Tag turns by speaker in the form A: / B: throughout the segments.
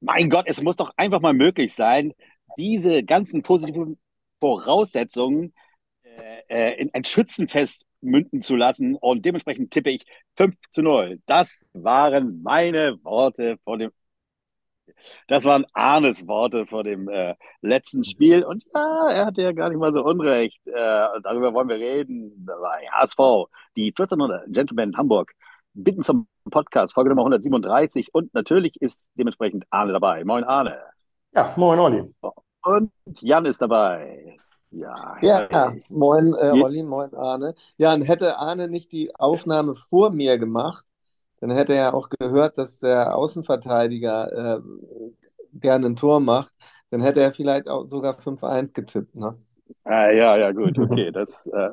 A: Mein Gott, es muss doch einfach mal möglich sein, diese ganzen positiven Voraussetzungen äh, äh, in ein Schützenfest münden zu lassen. Und dementsprechend tippe ich 5 zu 0. Das waren meine Worte vor dem. Das waren Arnes Worte vor dem äh, letzten Spiel. Und ja, er hatte ja gar nicht mal so Unrecht. Äh, darüber wollen wir reden. War HSV, die 1400 Gentlemen Hamburg bitten zum Podcast, Folge Nummer 137. Und natürlich ist dementsprechend Arne dabei. Moin, Arne.
B: Ja, moin, Olli.
A: Und Jan ist dabei. Ja,
C: ja hey. moin, äh, Olli, moin, Arne. Ja, und hätte Arne nicht die Aufnahme vor mir gemacht, dann hätte er auch gehört, dass der Außenverteidiger äh, gerne ein Tor macht. Dann hätte er vielleicht auch sogar 5-1 getippt, ne?
A: Ah, ja, ja, gut, okay. Das, äh,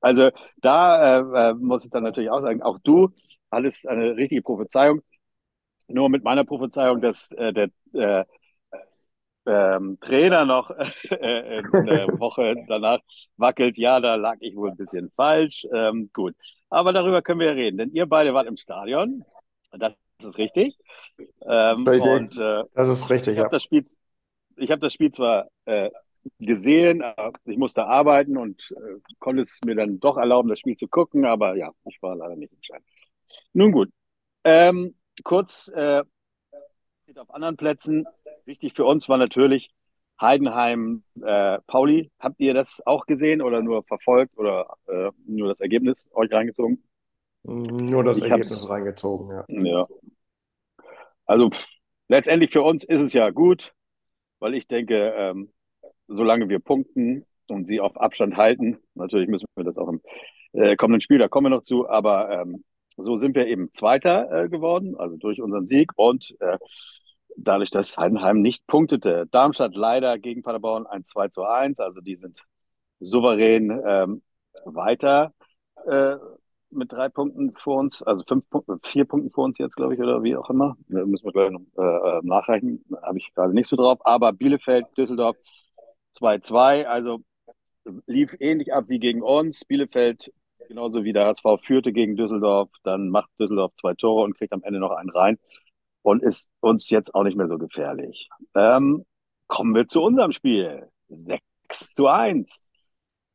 A: also da äh, äh, muss ich dann natürlich auch sagen, auch du, alles eine richtige Prophezeiung. Nur mit meiner Prophezeiung, dass äh, der äh, ähm, Trainer noch äh, in der Woche danach wackelt, ja, da lag ich wohl ein bisschen falsch. Ähm, gut, aber darüber können wir reden, denn ihr beide wart im Stadion. Das ist richtig.
B: Ähm, richtig. Und, äh, das ist richtig.
A: Ich habe das Spiel, ich habe das Spiel zwar äh, gesehen. Ich musste arbeiten und äh, konnte es mir dann doch erlauben, das Spiel zu gucken, aber ja, ich war leider nicht entscheidend. Nun gut. Ähm, kurz äh, auf anderen Plätzen. Wichtig für uns war natürlich Heidenheim, äh, Pauli. Habt ihr das auch gesehen oder nur verfolgt oder äh, nur das Ergebnis euch reingezogen?
B: Nur das ich Ergebnis reingezogen, ja.
A: Ja. Also letztendlich für uns ist es ja gut, weil ich denke, ähm, solange wir punkten und sie auf Abstand halten, natürlich müssen wir das auch im äh, kommenden Spiel, da kommen wir noch zu, aber ähm, so sind wir eben Zweiter äh, geworden, also durch unseren Sieg und äh, dadurch, dass Heidenheim nicht punktete. Darmstadt leider gegen Paderborn ein 2 zu 1, also die sind souverän ähm, weiter äh, mit drei Punkten vor uns, also fünf vier Punkten vor uns jetzt, glaube ich, oder wie auch immer. Da müssen wir gleich noch äh, äh nachreichen, habe ich gerade nichts so drauf. Aber Bielefeld, Düsseldorf 2-2, also lief ähnlich ab wie gegen uns. Bielefeld genauso wie der HSV führte gegen Düsseldorf, dann macht Düsseldorf zwei Tore und kriegt am Ende noch einen rein und ist uns jetzt auch nicht mehr so gefährlich. Ähm, kommen wir zu unserem Spiel. 6 zu 1.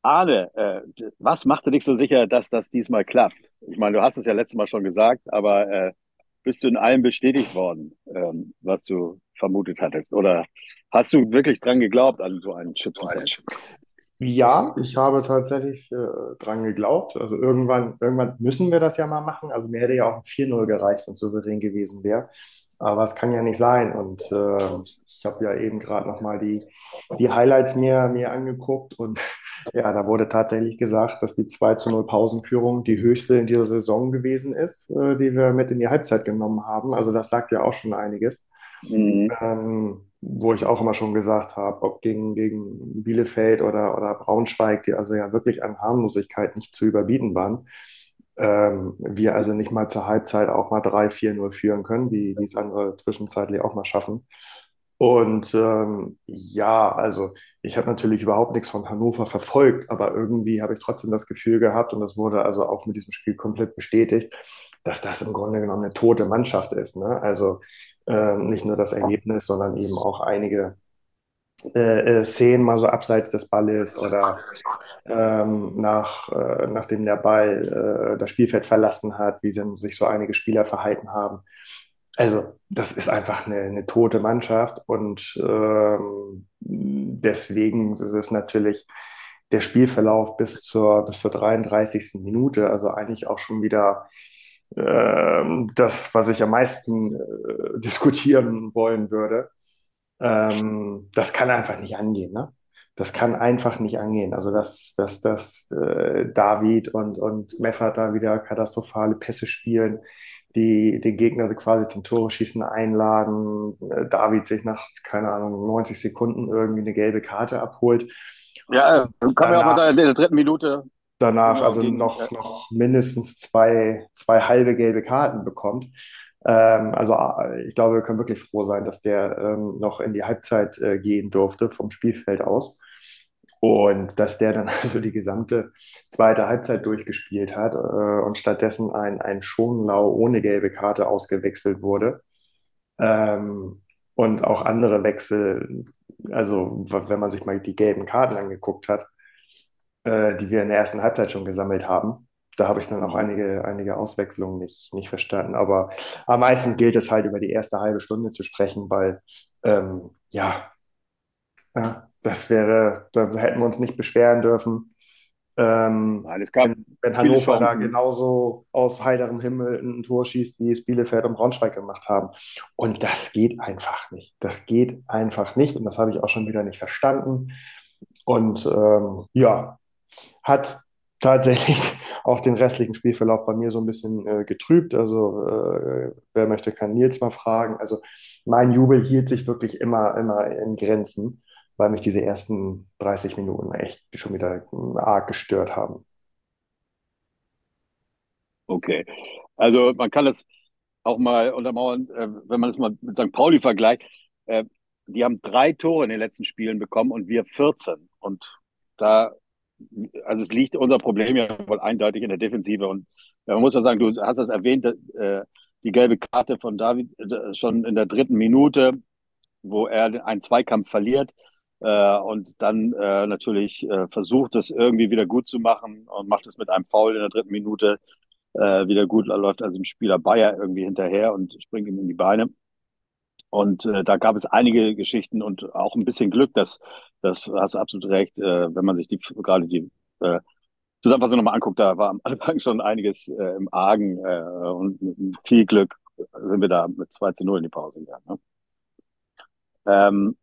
A: Arne, äh, was machte dich so sicher, dass das diesmal klappt? Ich meine, du hast es ja letztes Mal schon gesagt, aber äh, bist du in allem bestätigt worden, ähm, was du vermutet hattest? Oder hast du wirklich dran geglaubt an so einen Schützenfest?
B: Ja, ich habe tatsächlich äh, dran geglaubt. Also irgendwann, irgendwann müssen wir das ja mal machen. Also mir hätte ja auch ein 4-0 gereicht, wenn es souverän gewesen wäre. Aber es kann ja nicht sein. Und äh, ich habe ja eben gerade nochmal die, die Highlights mir, mir angeguckt. Und ja, da wurde tatsächlich gesagt, dass die 2 zu 0 Pausenführung die höchste in dieser Saison gewesen ist, äh, die wir mit in die Halbzeit genommen haben. Also das sagt ja auch schon einiges. Mhm. Ähm, wo ich auch immer schon gesagt habe, ob gegen, gegen Bielefeld oder, oder Braunschweig, die also ja wirklich an Harmlosigkeit nicht zu überbieten waren, ähm, wir also nicht mal zur Halbzeit auch mal 3-4-0 führen können, wie, es andere zwischenzeitlich auch mal schaffen. Und ähm, ja, also ich habe natürlich überhaupt nichts von Hannover verfolgt, aber irgendwie habe ich trotzdem das Gefühl gehabt, und das wurde also auch mit diesem Spiel komplett bestätigt, dass das im Grunde genommen eine tote Mannschaft ist. Ne? Also äh, nicht nur das Ergebnis, sondern eben auch einige äh, äh, Szenen mal so abseits des Balles oder ähm, nach, äh, nachdem der Ball äh, das Spielfeld verlassen hat, wie sich so einige Spieler verhalten haben. Also das ist einfach eine, eine tote Mannschaft und ähm, deswegen ist es natürlich der Spielverlauf bis zur, bis zur 33. Minute, also eigentlich auch schon wieder ähm, das, was ich am meisten äh, diskutieren wollen würde. Ähm, das kann einfach nicht angehen. Ne? Das kann einfach nicht angehen. Also, dass, dass, dass äh, David und, und Meffert da wieder katastrophale Pässe spielen, die den Gegner quasi zum Tore schießen einladen, äh, David sich nach, keine Ahnung, 90 Sekunden irgendwie eine gelbe Karte abholt.
A: Ja, kann ja auch mal in der dritten Minute
B: danach also noch, noch mindestens zwei, zwei halbe gelbe Karten bekommt. Ähm, also äh, ich glaube, wir können wirklich froh sein, dass der ähm, noch in die Halbzeit äh, gehen durfte vom Spielfeld aus. Und dass der dann also die gesamte zweite Halbzeit durchgespielt hat äh, und stattdessen ein, ein Schonlau ohne gelbe Karte ausgewechselt wurde. Ähm, und auch andere Wechsel, also wenn man sich mal die gelben Karten angeguckt hat, äh, die wir in der ersten Halbzeit schon gesammelt haben, da habe ich dann auch einige, einige Auswechslungen nicht, nicht verstanden. Aber am meisten gilt es halt über die erste halbe Stunde zu sprechen, weil ähm, ja, ja, das wäre, da hätten wir uns nicht beschweren dürfen. Ähm,
A: Nein, es gab
B: wenn, wenn Hannover da genauso aus heiterem Himmel ein Tor schießt, wie es Bielefeld und Braunschweig gemacht haben. Und das geht einfach nicht. Das geht einfach nicht. Und das habe ich auch schon wieder nicht verstanden. Und ähm, ja, hat tatsächlich auch den restlichen Spielverlauf bei mir so ein bisschen äh, getrübt. Also äh, wer möchte, kann Nils mal fragen. Also mein Jubel hielt sich wirklich immer, immer in Grenzen weil mich diese ersten 30 Minuten echt schon wieder arg gestört haben.
A: Okay. Also man kann das auch mal untermauern, äh, wenn man es mal mit St. Pauli vergleicht. Äh, die haben drei Tore in den letzten Spielen bekommen und wir 14. Und da, also es liegt unser Problem ja wohl eindeutig in der Defensive. Und man muss ja sagen, du hast das erwähnt, äh, die gelbe Karte von David schon in der dritten Minute, wo er einen Zweikampf verliert äh, und dann äh, natürlich äh, versucht, es irgendwie wieder gut zu machen und macht es mit einem Foul in der dritten Minute äh, wieder gut. Da läuft also dem Spieler Bayer irgendwie hinterher und springt ihm in die Beine. Und äh, da gab es einige Geschichten und auch ein bisschen Glück, dass das hast du absolut recht, äh, wenn man sich die gerade die äh, Zusammenfassung nochmal anguckt, da war am Anfang schon einiges äh, im Argen äh, und mit viel Glück sind wir da mit 2 zu 0 in die Pause gegangen. Ne? Ähm,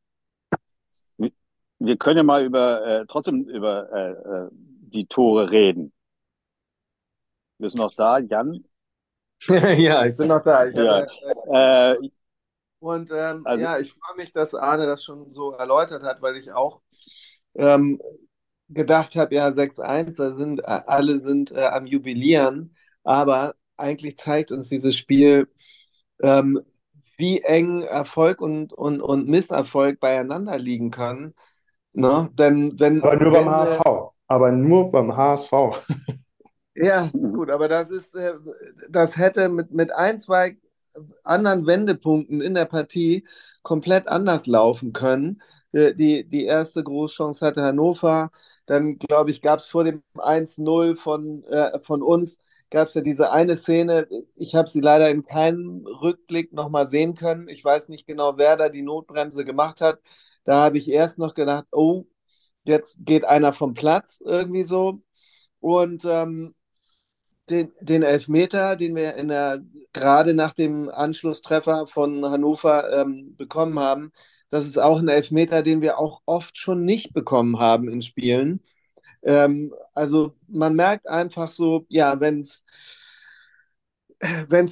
A: wir können ja mal über äh, trotzdem über äh, äh, die Tore reden. Bist du noch da, Jan?
C: ja, ich bin noch da. Ich
A: ja.
C: Hatte, äh, und ähm, also, ja, ich freue mich, dass Arne das schon so erläutert hat, weil ich auch ähm, gedacht habe, ja, 6-1, da sind äh, alle sind äh, am Jubilieren, aber eigentlich zeigt uns dieses Spiel, ähm, wie eng Erfolg und, und, und Misserfolg beieinander liegen können. Ne? Denn wenn,
B: aber nur
C: wenn,
B: beim HSV. Aber nur beim HSV.
C: Ja, gut, aber das ist, äh, das hätte mit, mit ein, zwei anderen Wendepunkten in der Partie komplett anders laufen können. Äh, die, die erste Großchance hatte Hannover. Dann, glaube ich, gab es vor dem 1-0 von, äh, von uns, gab es ja diese eine Szene. Ich habe sie leider in keinem Rückblick nochmal sehen können. Ich weiß nicht genau, wer da die Notbremse gemacht hat. Da habe ich erst noch gedacht, oh, jetzt geht einer vom Platz irgendwie so. Und ähm, den, den Elfmeter, den wir in der, gerade nach dem Anschlusstreffer von Hannover ähm, bekommen haben, das ist auch ein Elfmeter, den wir auch oft schon nicht bekommen haben in Spielen. Ähm, also man merkt einfach so, ja, wenn es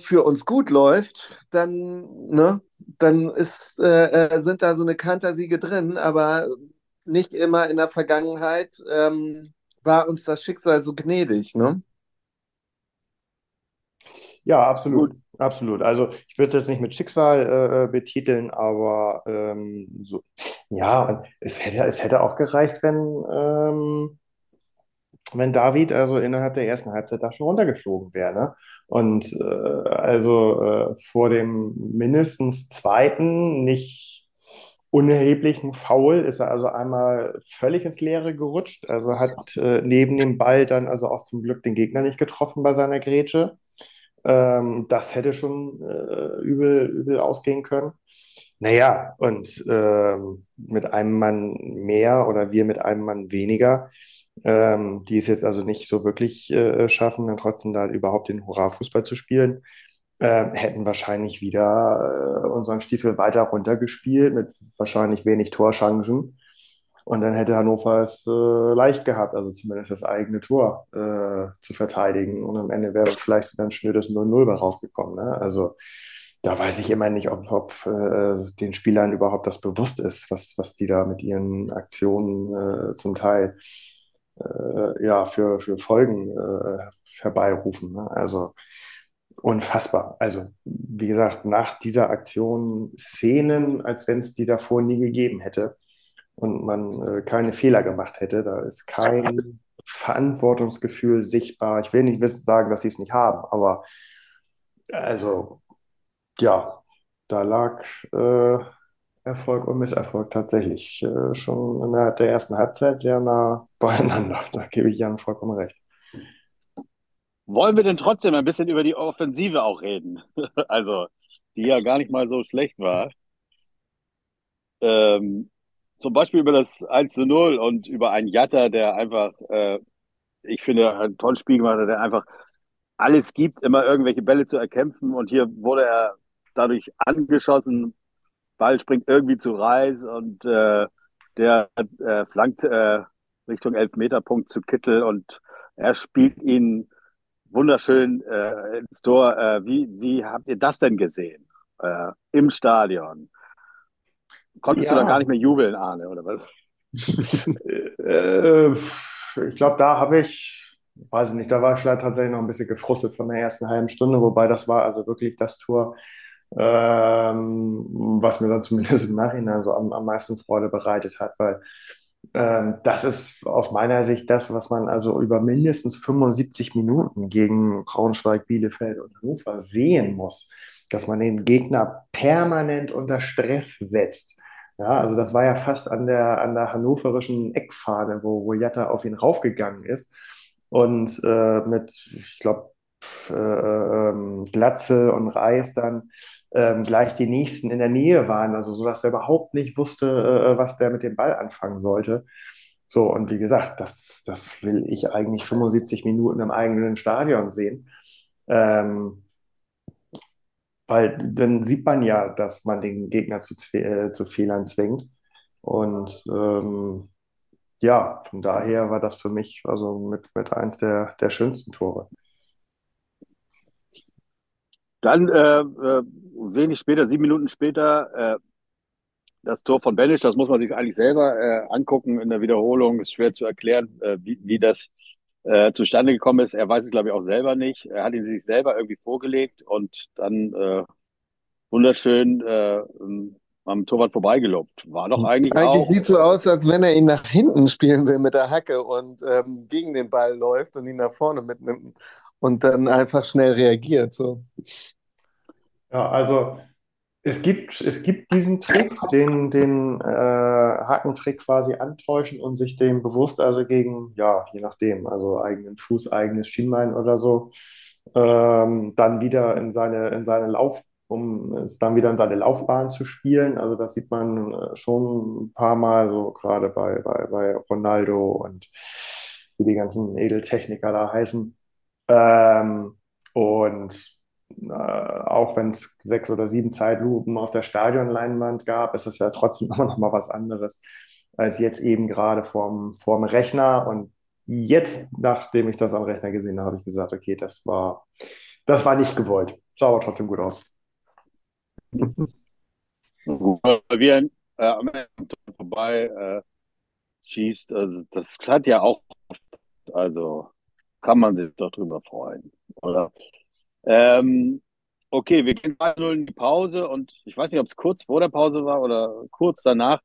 C: für uns gut läuft, dann, ne, dann ist, äh, äh, sind da so eine Kantersiege drin, aber nicht immer in der Vergangenheit ähm, war uns das Schicksal so gnädig, ne?
B: Ja, absolut. Gut. Absolut. Also ich würde das nicht mit Schicksal äh, äh, betiteln, aber ähm, so, ja, es hätte, es hätte auch gereicht, wenn, ähm, wenn David also innerhalb der ersten Halbzeit da schon runtergeflogen wäre. Ne? Und äh, also äh, vor dem mindestens zweiten, nicht unerheblichen Foul ist er also einmal völlig ins Leere gerutscht. Also hat äh, neben dem Ball dann also auch zum Glück den Gegner nicht getroffen bei seiner Grätsche. Ähm, das hätte schon äh, übel, übel ausgehen können. Naja, und ähm, mit einem Mann mehr oder wir mit einem Mann weniger ähm, die es jetzt also nicht so wirklich äh, schaffen, dann trotzdem da überhaupt den Hurra-Fußball zu spielen, äh, hätten wahrscheinlich wieder äh, unseren Stiefel weiter runtergespielt mit wahrscheinlich wenig Torchancen. Und dann hätte Hannover es äh, leicht gehabt, also zumindest das eigene Tor äh, zu verteidigen. Und am Ende wäre vielleicht ein schnödes 0-0 bei rausgekommen. Ne? Also da weiß ich immer nicht, ob, ob äh, den Spielern überhaupt das bewusst ist, was, was die da mit ihren Aktionen äh, zum Teil äh, ja, für, für Folgen äh, herbeirufen. Ne? Also unfassbar. Also, wie gesagt, nach dieser Aktion Szenen, als wenn es die davor nie gegeben hätte und man äh, keine Fehler gemacht hätte. Da ist kein Verantwortungsgefühl sichtbar. Ich will nicht wissen, sagen, dass sie es nicht haben, aber also, ja, da lag, äh, Erfolg und Misserfolg tatsächlich äh, schon innerhalb der ersten Halbzeit sehr nah beieinander. Da gebe ich Jan vollkommen recht.
A: Wollen wir denn trotzdem ein bisschen über die Offensive auch reden? Also, die ja gar nicht mal so schlecht war. Ähm, zum Beispiel über das 1 zu 0 und über einen Jatta, der einfach, äh, ich finde, ein tolles Spiel gemacht hat, der einfach alles gibt, immer irgendwelche Bälle zu erkämpfen. Und hier wurde er dadurch angeschossen, Ball springt irgendwie zu Reis und äh, der äh, flankt äh, Richtung Elfmeterpunkt zu Kittel und er spielt ihn wunderschön äh, ins Tor. Äh, wie, wie habt ihr das denn gesehen äh, im Stadion? Konntest ja. du da gar nicht mehr jubeln, Arne, oder was?
B: Äh, ich glaube, da habe ich, weiß ich nicht, da war ich vielleicht tatsächlich noch ein bisschen gefrustet von der ersten halben Stunde, wobei das war also wirklich das Tor, ähm, was mir dann zumindest im Nachhinein so am, am meisten Freude bereitet hat, weil ähm, das ist aus meiner Sicht das, was man also über mindestens 75 Minuten gegen Braunschweig, Bielefeld und Hannover sehen muss, dass man den Gegner permanent unter Stress setzt. Ja, also das war ja fast an der, an der hannoverischen Eckfahne, wo, wo Jatta auf ihn raufgegangen ist. Und äh, mit, ich glaube, äh, ähm, Glatze und Reis dann ähm, gleich die nächsten in der Nähe waren, also so dass er überhaupt nicht wusste, äh, was der mit dem Ball anfangen sollte. So, und wie gesagt, das, das will ich eigentlich 75 Minuten im eigenen Stadion sehen. Ähm, weil dann sieht man ja, dass man den Gegner zu, äh, zu Fehlern zwingt. Und ähm, ja, von daher war das für mich also mit, mit eins der, der schönsten Tore.
A: Dann äh, äh, wenig später, sieben Minuten später, äh, das Tor von Benisch, das muss man sich eigentlich selber äh, angucken in der Wiederholung. Ist schwer zu erklären, äh, wie, wie das äh, zustande gekommen ist. Er weiß es, glaube ich, auch selber nicht. Er hat ihn sich selber irgendwie vorgelegt und dann äh, wunderschön äh, am Torwart vorbeigelobt. War doch eigentlich
C: Eigentlich
A: auch.
C: sieht so aus, als wenn er ihn nach hinten spielen will mit der Hacke und ähm, gegen den Ball läuft und ihn nach vorne mitnimmt und dann einfach schnell reagiert. So.
B: Ja, also es gibt, es gibt diesen Trick, den, den äh, Hackentrick quasi antäuschen und sich dem bewusst, also gegen, ja, je nachdem, also eigenen Fuß, eigenes Schienbein oder so, ähm, dann wieder in seine, in seine Lauf, um es dann wieder in seine Laufbahn zu spielen. Also das sieht man äh, schon ein paar Mal, so gerade bei, bei, bei Ronaldo und wie die ganzen Edeltechniker da heißen. Ähm, und äh, auch wenn es sechs oder sieben Zeitlupen auf der Stadionleinwand gab, ist es ja trotzdem immer noch mal was anderes als jetzt eben gerade vorm, vorm Rechner. Und jetzt, nachdem ich das am Rechner gesehen habe, habe ich gesagt, okay, das war, das war nicht gewollt. Sah aber trotzdem gut aus.
A: Ein äh, am Ende vorbei äh, schießt, also das hat ja auch, also kann man sich doch drüber freuen, oder? Ähm, okay, wir gehen 2-0 in die Pause und ich weiß nicht, ob es kurz vor der Pause war oder kurz danach.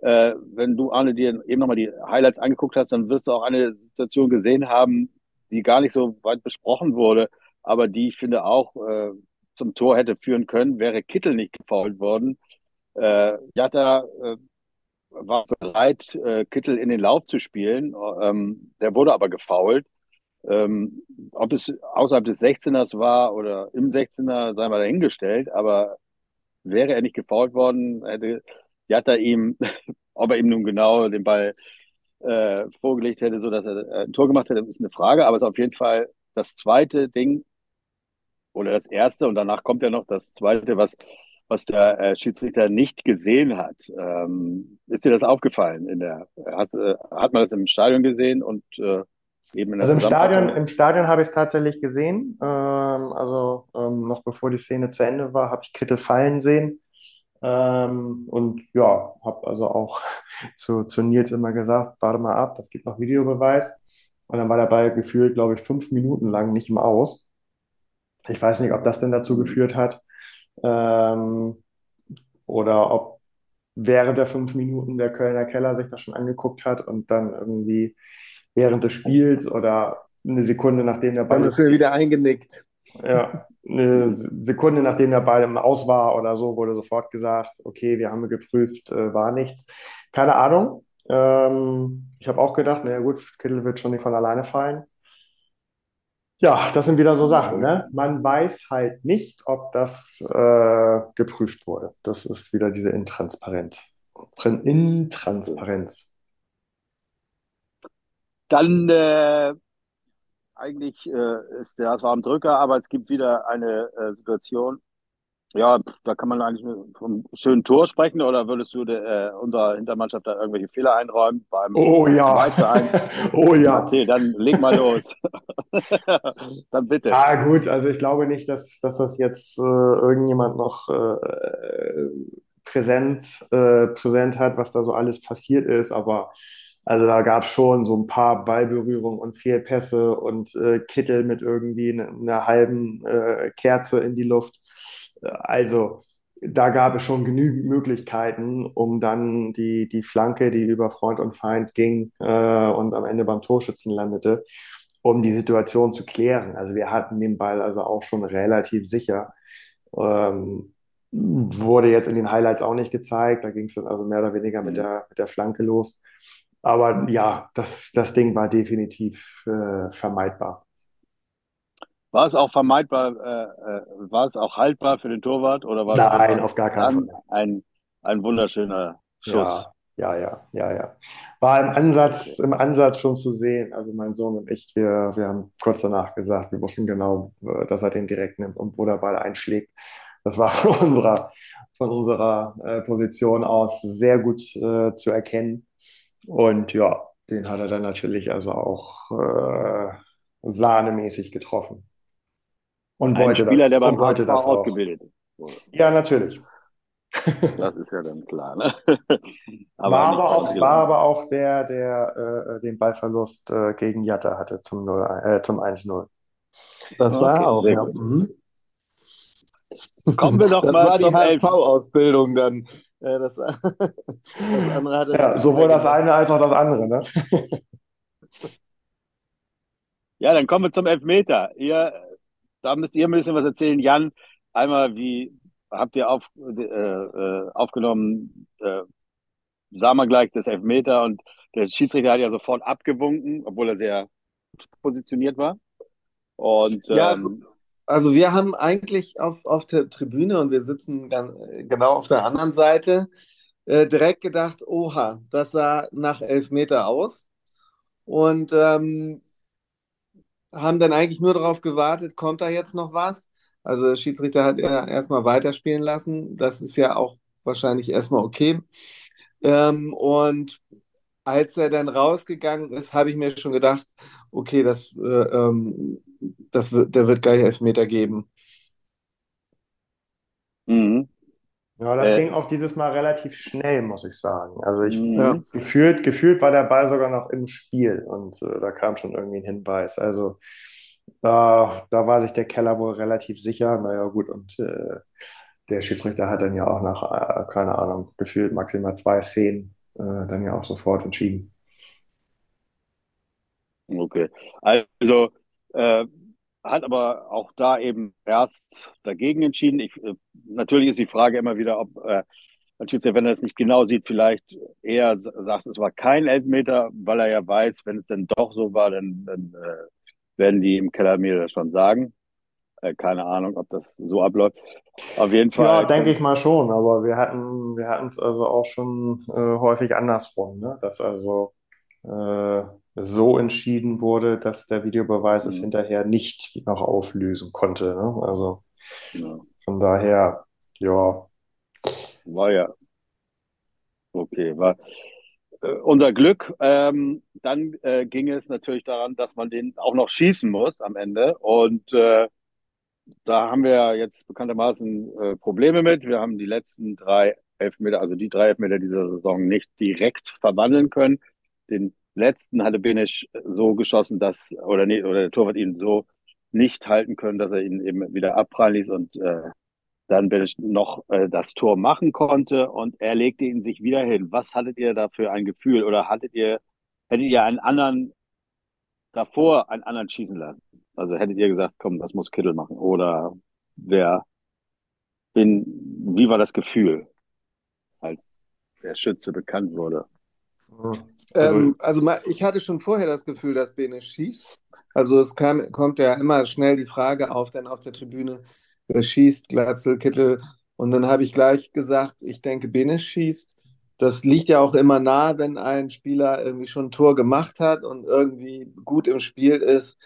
A: Äh, wenn du, Arne, dir eben nochmal die Highlights angeguckt hast, dann wirst du auch eine Situation gesehen haben, die gar nicht so weit besprochen wurde, aber die ich finde auch äh, zum Tor hätte führen können, wäre Kittel nicht gefault worden. Äh, Jatta äh, war bereit, äh, Kittel in den Lauf zu spielen. Ähm, der wurde aber gefault. Ähm, ob es außerhalb des 16ers war oder im 16er, sei mal dahingestellt, aber wäre er nicht gefault worden, hätte Jatta ihm, ob er ihm nun genau den Ball äh, vorgelegt hätte, so dass er äh, ein Tor gemacht hätte, ist eine Frage, aber es ist auf jeden Fall das zweite Ding oder das erste und danach kommt ja noch das zweite, was, was der äh, Schiedsrichter nicht gesehen hat. Ähm, ist dir das aufgefallen? In der, hast, äh, hat man das im Stadion gesehen und äh,
B: also im Stadion, im Stadion habe ich es tatsächlich gesehen. Ähm, also ähm, noch bevor die Szene zu Ende war, habe ich Kittel fallen sehen. Ähm, und ja, habe also auch zu, zu Nils immer gesagt, warte mal ab, das gibt noch Videobeweis. Und dann war der Ball gefühlt, glaube ich, fünf Minuten lang nicht im Aus. Ich weiß nicht, ob das denn dazu geführt hat. Ähm, oder ob während der fünf Minuten der Kölner Keller sich das schon angeguckt hat und dann irgendwie während des Spiels oder eine Sekunde nachdem der
C: Ball. Dann ist er wieder eingenickt.
B: Ja, eine Sekunde nachdem der Ball im Aus war oder so, wurde sofort gesagt, okay, wir haben geprüft, äh, war nichts. Keine Ahnung. Ähm, ich habe auch gedacht, naja gut, Kittel wird schon nicht von alleine fallen. Ja, das sind wieder so Sachen, ne? Man weiß halt nicht, ob das äh, geprüft wurde. Das ist wieder diese Intransparenz. Intransparenz.
A: Dann äh, eigentlich äh, ist der HSV am Drücker, aber es gibt wieder eine äh, Situation. Ja, da kann man eigentlich vom schönen Tor sprechen oder würdest du de, äh, unserer Hintermannschaft da irgendwelche Fehler einräumen beim
B: oh, ja.
A: 2 zu 1?
B: oh ja.
A: Okay, dann leg mal los. dann bitte.
B: Ah, gut, also ich glaube nicht, dass, dass das jetzt äh, irgendjemand noch äh, präsent, äh, präsent hat, was da so alles passiert ist, aber also da gab es schon so ein paar Ballberührungen und Fehlpässe und äh, Kittel mit irgendwie einer eine halben äh, Kerze in die Luft. Also da gab es schon genügend Möglichkeiten, um dann die, die Flanke, die über Freund und Feind ging äh, und am Ende beim Torschützen landete, um die Situation zu klären. Also wir hatten den Ball also auch schon relativ sicher. Ähm, wurde jetzt in den Highlights auch nicht gezeigt. Da ging es dann also mehr oder weniger mit mhm. der, mit der Flanke los. Aber ja, das, das Ding war definitiv äh, vermeidbar.
A: War es auch vermeidbar, äh, äh, war es auch haltbar für den Torwart? Oder war
B: Nein, auf gar keinen Fall.
A: Ein, ein wunderschöner Schuss.
B: Ja, ja, ja, ja. War im Ansatz, im Ansatz schon zu sehen. Also mein Sohn und ich, wir, wir haben kurz danach gesagt, wir wussten genau, dass er den direkt nimmt und wo der Ball einschlägt. Das war von unserer, von unserer äh, Position aus sehr gut äh, zu erkennen. Und ja, den hat er dann natürlich also auch äh, sahnemäßig getroffen.
A: Und Ein wollte Spieler, das, der beim wollte das ausgebildet
B: ist. Ja, natürlich.
A: Das ist ja dann klar. Ne?
B: Aber war, aber auch, war aber auch der, der äh, den Ballverlust äh, gegen Jatta hatte zum, 0, äh, zum 1-0.
C: Das war okay, auch, ja. Mhm.
A: Kommen wir doch
C: das
A: mal
C: war die HSV-Ausbildung dann. Äh, das, das
B: andere hatte ja, sowohl das eine als auch das andere, ne?
A: Ja, dann kommen wir zum Elfmeter. Ihr, da müsst ihr ein bisschen was erzählen. Jan, einmal, wie habt ihr auf, äh, äh, aufgenommen, äh, sah man gleich das Elfmeter und der Schiedsrichter hat ja sofort abgewunken, obwohl er sehr positioniert war. Und,
C: ja, also ähm, also wir haben eigentlich auf, auf der Tribüne und wir sitzen ganz, genau auf der anderen Seite äh, direkt gedacht, oha, das sah nach elf Meter aus. Und ähm, haben dann eigentlich nur darauf gewartet, kommt da jetzt noch was? Also der Schiedsrichter hat ja erstmal weiterspielen lassen. Das ist ja auch wahrscheinlich erstmal okay. Ähm, und als er dann rausgegangen ist, habe ich mir schon gedacht, okay, das, äh, ähm, das wird, der wird gleich Elfmeter geben.
B: Mhm. Ja, das äh, ging auch dieses Mal relativ schnell, muss ich sagen. Also ich mhm. ja, gefühlt, gefühlt war der Ball sogar noch im Spiel und äh, da kam schon irgendwie ein Hinweis. Also da, da war sich der Keller wohl relativ sicher. Naja, gut, und äh, der Schiedsrichter hat dann ja auch nach, äh, keine Ahnung, gefühlt maximal zwei Szenen dann ja auch sofort entschieden.
A: Okay. Also äh, hat aber auch da eben erst dagegen entschieden. Ich, äh, natürlich ist die Frage immer wieder, ob äh, natürlich, wenn er es nicht genau sieht, vielleicht eher sagt, es war kein Elfmeter, weil er ja weiß, wenn es denn doch so war, dann, dann äh, werden die im Keller mir das schon sagen. Äh, keine Ahnung, ob das so abläuft. Auf jeden Fall.
B: Ja, denke ich mal schon, aber wir hatten wir hatten es also auch schon äh, häufig andersrum, ne? dass also äh, so entschieden wurde, dass der Videobeweis mhm. es hinterher nicht noch auflösen konnte. Ne? Also ja. von daher, ja.
A: War ja. Okay, war äh, unser Glück. Ähm, dann äh, ging es natürlich daran, dass man den auch noch schießen muss am Ende. Und äh, da haben wir jetzt bekanntermaßen äh, Probleme mit. Wir haben die letzten drei Elfmeter, also die drei Elfmeter dieser Saison nicht direkt verwandeln können. Den letzten hatte Benisch so geschossen, dass, oder, nee, oder der Torwart ihn so nicht halten können, dass er ihn eben wieder abprallen ließ und äh, dann Benisch noch äh, das Tor machen konnte und er legte ihn sich wieder hin. Was hattet ihr da für ein Gefühl oder hattet ihr, hättet ihr einen anderen davor einen anderen schießen lassen? Also hättet ihr gesagt, komm, das muss Kittel machen? Oder wer, bin, wie war das Gefühl, als der Schütze bekannt wurde?
C: Also, ähm, also ich hatte schon vorher das Gefühl, dass Bene schießt. Also es kam, kommt ja immer schnell die Frage auf, dann auf der Tribüne, wer schießt, Glatzel, Kittel. Und dann habe ich gleich gesagt, ich denke, Bene schießt. Das liegt ja auch immer nahe, wenn ein Spieler irgendwie schon ein Tor gemacht hat und irgendwie gut im Spiel ist,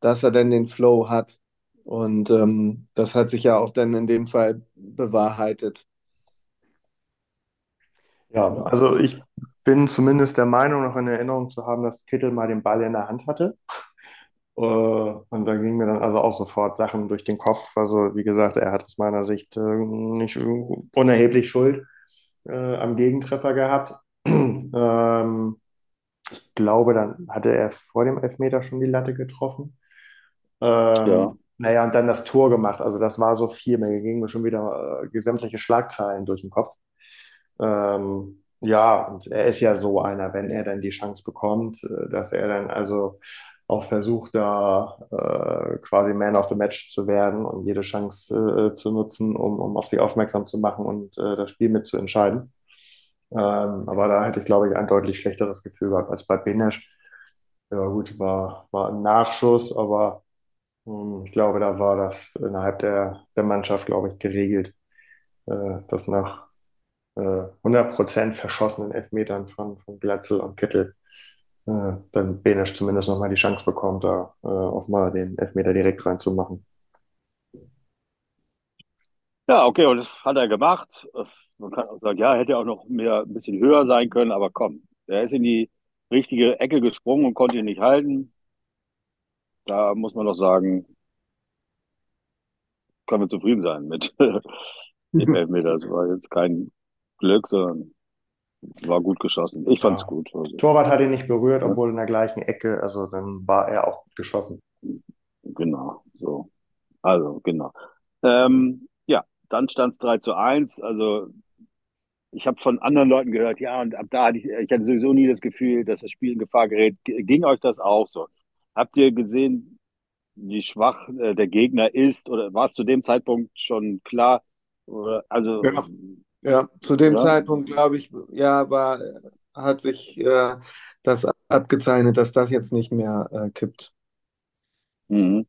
C: dass er dann den Flow hat. Und ähm, das hat sich ja auch dann in dem Fall bewahrheitet.
B: Ja, also ich bin zumindest der Meinung, noch in Erinnerung zu haben, dass Kittel mal den Ball in der Hand hatte. Äh, und da gingen mir dann also auch sofort Sachen durch den Kopf. Also wie gesagt, er hat aus meiner Sicht äh, nicht unerheblich Schuld äh, am Gegentreffer gehabt. ähm, ich glaube, dann hatte er vor dem Elfmeter schon die Latte getroffen. Ähm, ja. Naja, und dann das Tor gemacht. Also das war so viel. Mir gingen mir schon wieder äh, sämtliche Schlagzeilen durch den Kopf. Ähm, ja, und er ist ja so einer, wenn er dann die Chance bekommt, äh, dass er dann also auch versucht, da äh, quasi Man of the Match zu werden und jede Chance äh, zu nutzen, um, um auf sie aufmerksam zu machen und äh, das Spiel mitzuentscheiden. Ähm, aber da hätte ich, glaube ich, ein deutlich schlechteres Gefühl gehabt als bei Benesch. Ja, gut, war, war ein Nachschuss, aber ich glaube, da war das innerhalb der, der Mannschaft, glaube ich, geregelt, äh, dass nach äh, 100% verschossenen Elfmetern von, von Glatzel und Kittel äh, dann Benesch zumindest nochmal die Chance bekommt, da auch mal den Elfmeter direkt reinzumachen.
A: Ja, okay, und das hat er gemacht. Man kann auch sagen, ja, hätte auch noch mehr ein bisschen höher sein können, aber komm, er ist in die richtige Ecke gesprungen und konnte ihn nicht halten. Da muss man doch sagen, können wir zufrieden sein mit dem Elfmeter. Das war jetzt kein Glück, sondern war gut geschossen. Ich fand es ja. gut.
B: Also. Torwart hat ihn nicht berührt, obwohl in der gleichen Ecke, also dann war er auch geschossen.
A: Genau, so. Also, genau. Ähm, ja, dann stand es 3 zu 1. Also, ich habe von anderen Leuten gehört, ja, und ab da hatte ich, ich hatte sowieso nie das Gefühl, dass das Spiel in Gefahr gerät. Ging euch das auch so? Habt ihr gesehen, wie schwach äh, der Gegner ist? Oder war es zu dem Zeitpunkt schon klar? Oder, also,
C: ja. Ja, zu dem ja. Zeitpunkt, glaube ich, ja, war, hat sich äh, das abgezeichnet, dass das jetzt nicht mehr äh, kippt.
B: Mhm.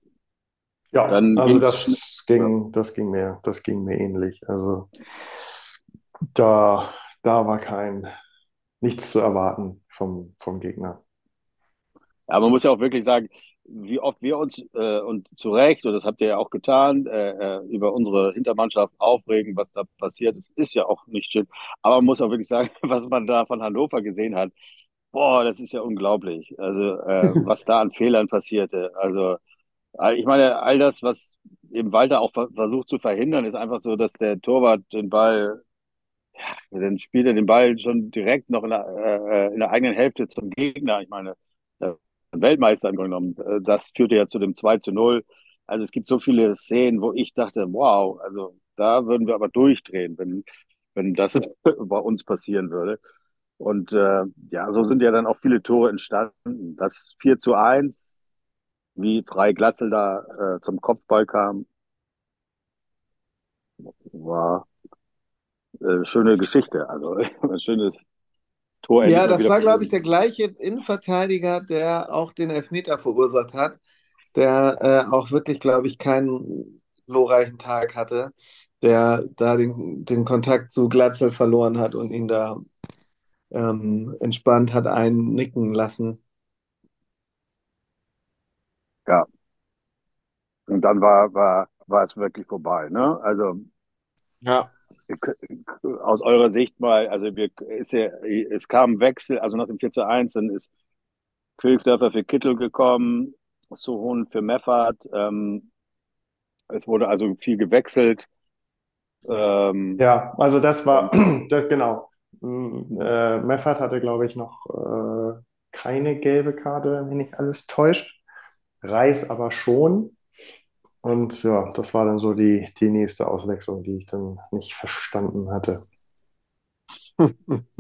B: Ja, Dann also das ging, das ging mir, das ging mir ähnlich. Also da, da war kein nichts zu erwarten vom, vom Gegner.
A: Ja, man muss ja auch wirklich sagen, wie oft wir uns äh, und zu Recht, und das habt ihr ja auch getan, äh, äh, über unsere Hintermannschaft aufregen, was da passiert ist, ist ja auch nicht schön. Aber man muss auch wirklich sagen, was man da von Hannover gesehen hat, boah, das ist ja unglaublich. Also äh, was da an Fehlern passierte. Also ich meine, all das, was eben Walter auch versucht zu verhindern, ist einfach so, dass der Torwart den Ball, ja, dann spielt er den Ball schon direkt noch in der, äh, in der eigenen Hälfte zum Gegner. Ich meine, Weltmeister genommen. Äh, das führte ja zu dem 2 zu 0. Also es gibt so viele Szenen, wo ich dachte, wow, also da würden wir aber durchdrehen, wenn, wenn das bei uns passieren würde. Und äh, ja, so sind ja dann auch viele Tore entstanden. Das 4 zu 1, wie Frei Glatzel da äh, zum Kopfball kam, war äh, schöne Geschichte. Also ein schönes
C: Tor ja, das war, glaube ich, der gleiche Innenverteidiger, der auch den Elfmeter verursacht hat, der äh, auch wirklich, glaube ich, keinen glorreichen Tag hatte, der da den, den Kontakt zu Glatzel verloren hat und ihn da ähm, entspannt hat einnicken lassen.
A: Ja. Und dann war, war, war es wirklich vorbei, ne? Also.
C: Ja
A: aus eurer Sicht mal, also wir, ist ja, es kam Wechsel, also nach dem 4 zu 1, dann ist Königsdörfer für Kittel gekommen, Sohn für Meffert. Ähm, es wurde also viel gewechselt.
B: Ähm, ja, also das war, das genau. Äh, Meffert hatte, glaube ich, noch äh, keine gelbe Karte, wenn nicht alles täuscht. Reis aber schon. Und ja, das war dann so die, die nächste Auswechslung, die ich dann nicht verstanden hatte.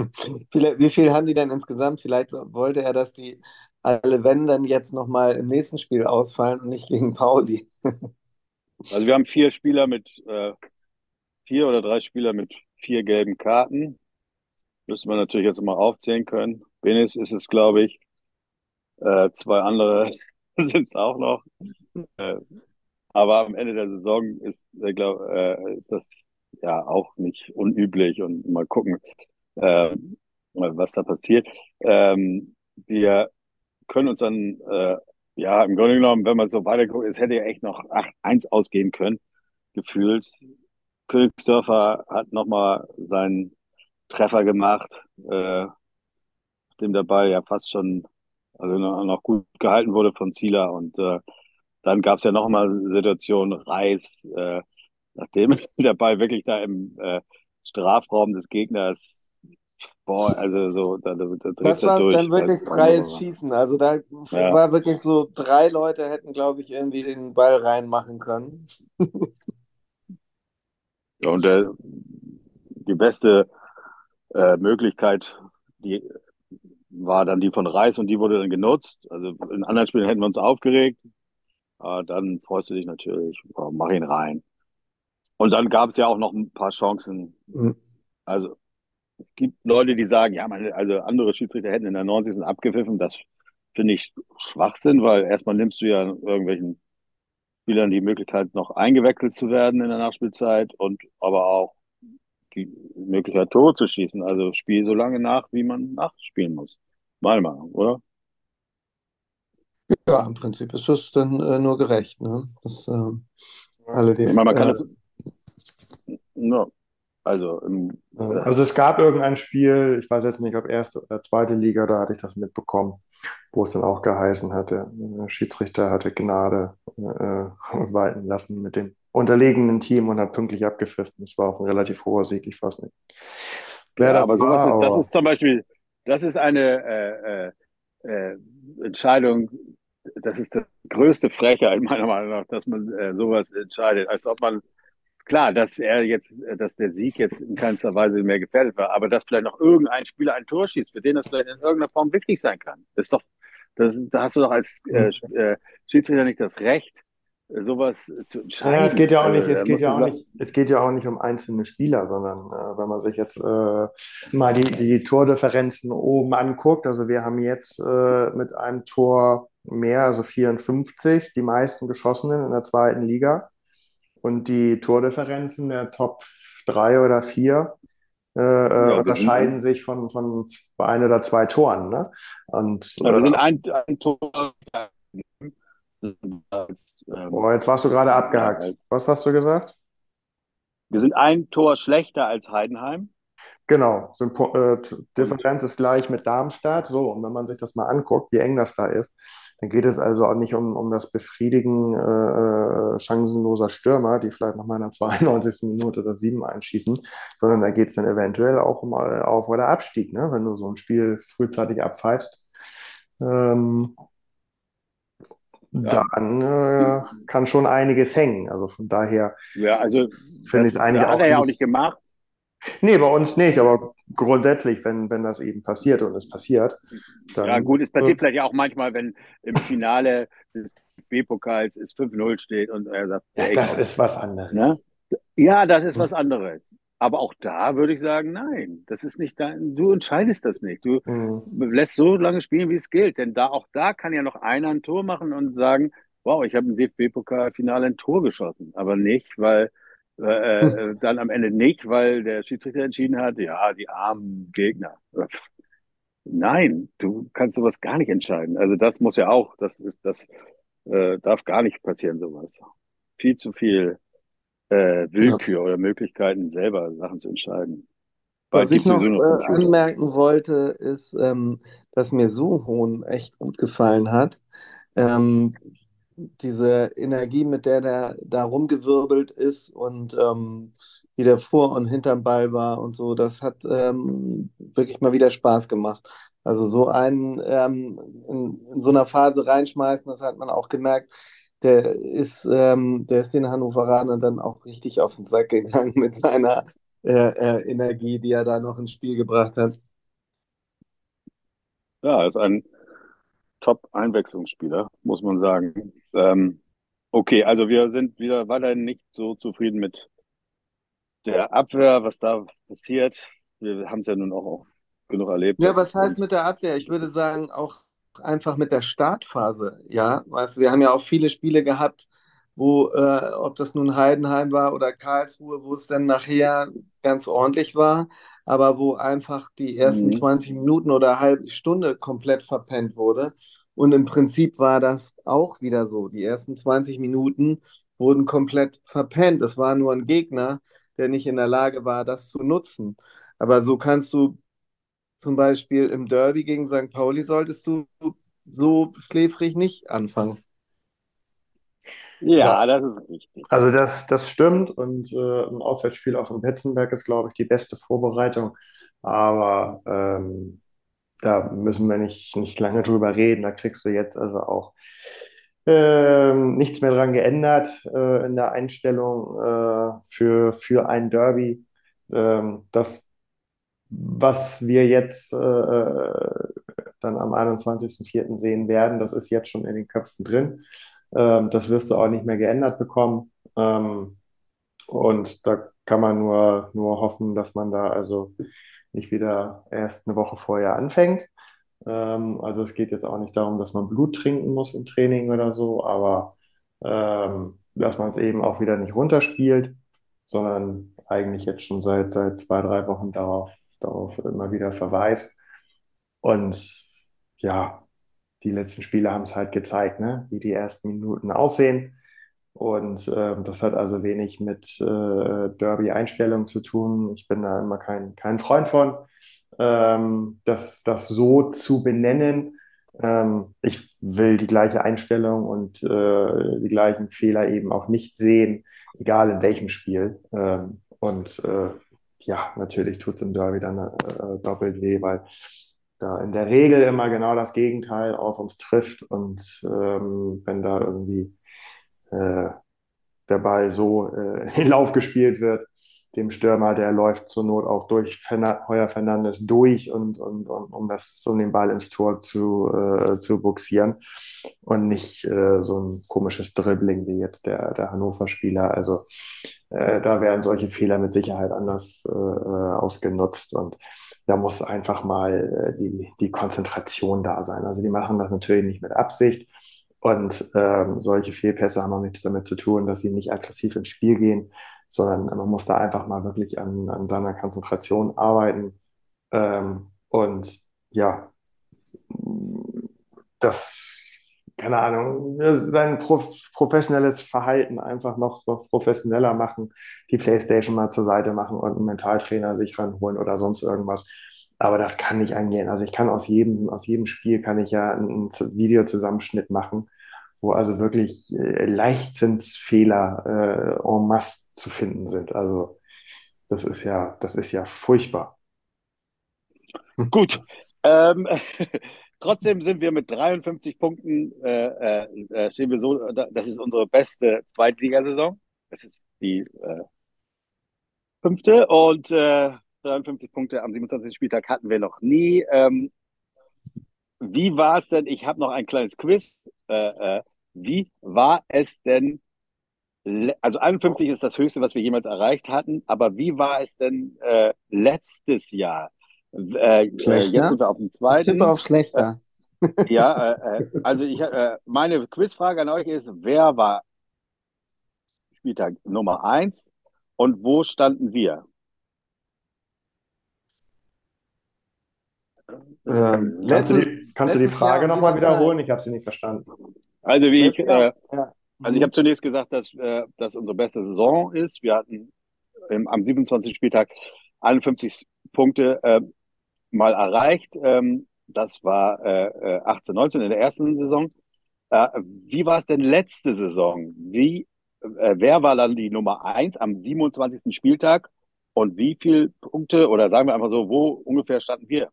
C: Wie viel haben die denn insgesamt? Vielleicht wollte er, dass die alle wenn dann jetzt nochmal im nächsten Spiel ausfallen und nicht gegen Pauli.
A: Also wir haben vier Spieler mit, äh, vier oder drei Spieler mit vier gelben Karten. Müssen wir natürlich jetzt mal aufzählen können. Benis ist es, glaube ich. Äh, zwei andere sind es auch noch. Äh, aber am Ende der Saison ist, äh, glaub, äh, ist das ja auch nicht unüblich und mal gucken, äh, was da passiert. Ähm, wir können uns dann, äh, ja, im Grunde genommen, wenn man so weiterguckt, es hätte ja echt noch 8-1 ausgehen können, gefühlt. Königsdörfer hat nochmal seinen Treffer gemacht, äh, dem dabei ja fast schon, also noch gut gehalten wurde von Zieler und äh, dann gab es ja nochmal Situation, Reis, äh, nachdem der Ball wirklich da im äh, Strafraum des Gegners Boah, also so, da, da, da
C: Das war durch, dann wirklich freies Schießen. Also da ja. war wirklich so, drei Leute hätten, glaube ich, irgendwie den Ball reinmachen können.
A: ja, und der, die beste äh, Möglichkeit, die war dann die von Reis und die wurde dann genutzt. Also in anderen Spielen hätten wir uns aufgeregt. Aber dann freust du dich natürlich, oh, mach ihn rein. Und dann gab es ja auch noch ein paar Chancen. Mhm. Also es gibt Leute, die sagen, ja, meine, also andere Schiedsrichter hätten in der 90. abgepfiffen. Das finde ich Schwachsinn, weil erstmal nimmst du ja irgendwelchen Spielern die Möglichkeit, noch eingewechselt zu werden in der Nachspielzeit und aber auch die Möglichkeit, Tore zu schießen. Also spiel so lange nach, wie man nachspielen muss. Mal mal, oder?
C: Ja, im Prinzip ist das dann äh, nur gerecht, ne? Das, äh, alle die,
A: ich meine, man kann äh, das, no, also, im,
B: also es gab irgendein Spiel, ich weiß jetzt nicht, ob erste oder zweite Liga, da hatte ich das mitbekommen, wo es dann auch geheißen hatte, der Schiedsrichter hatte Gnade äh, walten lassen mit dem unterlegenen Team und hat pünktlich abgepfiffen. Das war auch ein relativ hoher Sieg, ich weiß nicht.
A: Wer ja, das aber war, ist, das ist zum Beispiel, das ist eine äh, äh, äh, Entscheidung, das ist das größte Frechheit meiner Meinung nach, dass man äh, sowas entscheidet, als ob man klar, dass er jetzt, dass der Sieg jetzt in keinster Weise mehr gefährdet war, aber dass vielleicht noch irgendein Spieler ein Tor schießt, für den das vielleicht in irgendeiner Form wichtig sein kann. Das ist doch, das, da hast du doch als äh, äh, Schiedsrichter nicht das Recht, sowas zu entscheiden.
B: Ja, es geht ja auch nicht, es äh, geht ja auch nicht, es geht ja auch nicht um einzelne Spieler, sondern äh, wenn man sich jetzt äh, mal die, die Tordifferenzen oben anguckt, also wir haben jetzt äh, mit einem Tor mehr, also 54, die meisten geschossenen in der zweiten Liga. Und die Tordifferenzen der Top 3 oder 4 äh, äh, ja, unterscheiden sich von, von ein oder zwei Toren. Ne? Und,
A: ja, wir sind ein, ein Tor.
B: Oh, jetzt warst du gerade abgehackt. Was hast du gesagt?
A: Wir sind ein Tor schlechter als Heidenheim.
B: Genau, äh, Differenz ist gleich mit Darmstadt. So, und wenn man sich das mal anguckt, wie eng das da ist, dann geht es also auch nicht um, um das Befriedigen äh, äh chancenloser Stürmer, die vielleicht noch mal in der 92. Minute oder 7 einschießen, sondern da geht es dann eventuell auch um äh, Auf- oder Abstieg, ne? wenn du so ein Spiel frühzeitig abpfeifst. Ähm, ja. dann äh, kann schon einiges hängen. Also von daher
A: ja, also
B: finde ich es eigentlich
A: auch. Hat er ja auch nicht gemacht.
B: Nee, bei uns nicht, aber grundsätzlich, wenn, wenn das eben passiert und es passiert.
A: Dann, ja, gut, es passiert äh, vielleicht ja auch manchmal, wenn im Finale des B-Pokals es 5-0 steht und er sagt,
B: ja, das ist was anderes.
A: Ne? Ja, das ist was anderes. Aber auch da würde ich sagen, nein, das ist nicht dein, du entscheidest das nicht. Du mhm. lässt so lange spielen, wie es gilt. Denn da, auch da kann ja noch einer ein Tor machen und sagen, wow, ich habe im DFB-Pokalfinale ein Tor geschossen. Aber nicht, weil äh, äh, dann am Ende nicht, weil der Schiedsrichter entschieden hat, ja, die armen Gegner. Nein, du kannst sowas gar nicht entscheiden. Also das muss ja auch, das ist, das äh, darf gar nicht passieren, sowas. Viel zu viel äh, Willkür ja. oder Möglichkeiten, selber Sachen zu entscheiden.
C: Was ich noch, äh, anmerken wollte, ist, ähm, dass mir Suhon echt gut gefallen hat. Ähm, diese Energie, mit der der da rumgewirbelt ist und ähm, wie der vor und hinterm Ball war und so, das hat ähm, wirklich mal wieder Spaß gemacht. Also so einen ähm, in, in, so einer Phase reinschmeißen, das hat man auch gemerkt, der ist, ähm, der ist den Hannoveraner dann auch richtig auf den Sack gegangen mit seiner äh, äh, Energie, die er da noch ins Spiel gebracht hat.
A: Ja, ist ein Top-Einwechslungsspieler, muss man sagen. Ähm, okay, also wir sind wieder weiterhin nicht so zufrieden mit der Abwehr, was da passiert. Wir haben es ja nun auch, auch genug erlebt.
C: Ja, was heißt mit der Abwehr? Ich würde sagen, auch einfach mit der Startphase. Ja, weißt du, wir haben ja auch viele Spiele gehabt, wo, äh, ob das nun Heidenheim war oder Karlsruhe, wo es dann nachher ganz ordentlich war, aber wo einfach die ersten
A: Mhm.
C: 20 Minuten oder eine halbe Stunde komplett verpennt wurde. Und im Prinzip war das auch wieder so. Die ersten 20 Minuten wurden komplett verpennt. Es war nur ein Gegner, der nicht in der Lage war, das zu nutzen. Aber so kannst du zum Beispiel im Derby gegen St. Pauli solltest du so schläfrig nicht anfangen.
A: Ja, das ist richtig.
B: Also das, das stimmt und äh, ein Auswärtsspiel auf dem Betzenberg ist, glaube ich, die beste Vorbereitung. Aber ähm, da müssen wir nicht, nicht lange drüber reden. Da kriegst du jetzt also auch ähm, nichts mehr dran geändert äh, in der Einstellung äh, für, für ein Derby. Ähm, das, was wir jetzt äh, dann am 21.04. sehen werden, das ist jetzt schon in den Köpfen drin. Ähm, das wirst du auch nicht mehr geändert bekommen. Ähm, und da kann man nur, nur hoffen, dass man da also nicht wieder erst eine Woche vorher anfängt. Ähm, also es geht jetzt auch nicht darum, dass man Blut trinken muss im Training oder so, aber ähm, dass man es eben auch wieder nicht runterspielt, sondern eigentlich jetzt schon seit, seit zwei, drei Wochen darauf, darauf immer wieder verweist. Und ja, die letzten Spiele haben es halt gezeigt, ne? wie die ersten Minuten aussehen. Und ähm, das hat also wenig mit äh, Derby-Einstellung zu tun. Ich bin da immer kein, kein Freund von, ähm, das, das so zu benennen. Ähm, ich will die gleiche Einstellung und äh, die gleichen Fehler eben auch nicht sehen, egal in welchem Spiel. Ähm, und äh, ja, natürlich tut es im Derby dann äh, doppelt weh, weil da in der Regel immer genau das Gegenteil auf uns trifft. Und ähm, wenn da irgendwie äh, der Ball so äh, in den Lauf gespielt wird, dem Stürmer, der läuft zur Not auch durch Heuer Fernandes durch und, und, und um das um den Ball ins Tor zu, äh, zu buxieren und nicht äh, so ein komisches Dribbling wie jetzt der, der Hannover-Spieler. Also äh, da werden solche Fehler mit Sicherheit anders äh, ausgenutzt und da muss einfach mal äh, die, die Konzentration da sein. Also die machen das natürlich nicht mit Absicht. Und ähm, solche Fehlpässe haben auch nichts damit zu tun, dass sie nicht aggressiv ins Spiel gehen, sondern man muss da einfach mal wirklich an, an seiner Konzentration arbeiten. Ähm, und ja, das, keine Ahnung, sein prof professionelles Verhalten einfach noch, professioneller machen, die Playstation mal zur Seite machen und einen Mentaltrainer sich ranholen oder sonst irgendwas. Aber das kann nicht angehen. Also ich kann aus jedem, aus jedem Spiel kann ich ja einen Videozusammenschnitt machen, wo also wirklich äh, Leichtzinsfehler äh, en masse zu finden sind. Also das ist ja, das ist ja furchtbar.
A: Gut. Ähm, trotzdem sind wir mit 53 Punkten, äh, äh, stehen wir so, das ist unsere beste Zweitligasaison. Das ist die äh, fünfte und äh, 53 Punkte am 27. Spieltag hatten wir noch nie. Ähm, wie war es denn? Ich habe noch ein kleines Quiz. Äh, äh, wie war es denn? Also 51 ist das höchste, was wir jemals erreicht hatten. Aber wie war es denn äh, letztes Jahr? Äh,
C: Schlechter?
A: jetzt sind wir auf dem zweiten.
C: Ich tippe auf schlechter.
A: Ja, äh, also ich, äh, meine Quizfrage an euch ist, wer war Spieltag Nummer eins und wo standen wir?
C: Ähm,
B: Kannst du die, kannst du die Frage nochmal wiederholen? Ich habe sie nicht verstanden.
A: Also wie ich, äh,
C: ja.
A: also ich habe zunächst gesagt, dass äh, das unsere beste Saison ist. Wir hatten im, am 27. Spieltag 51 Punkte äh, mal erreicht. Ähm, das war äh, 18, 19 in der ersten Saison. Äh, wie war es denn letzte Saison? Wie, äh, wer war dann die Nummer eins am 27. Spieltag und wie viele Punkte oder sagen wir einfach so, wo ungefähr standen wir?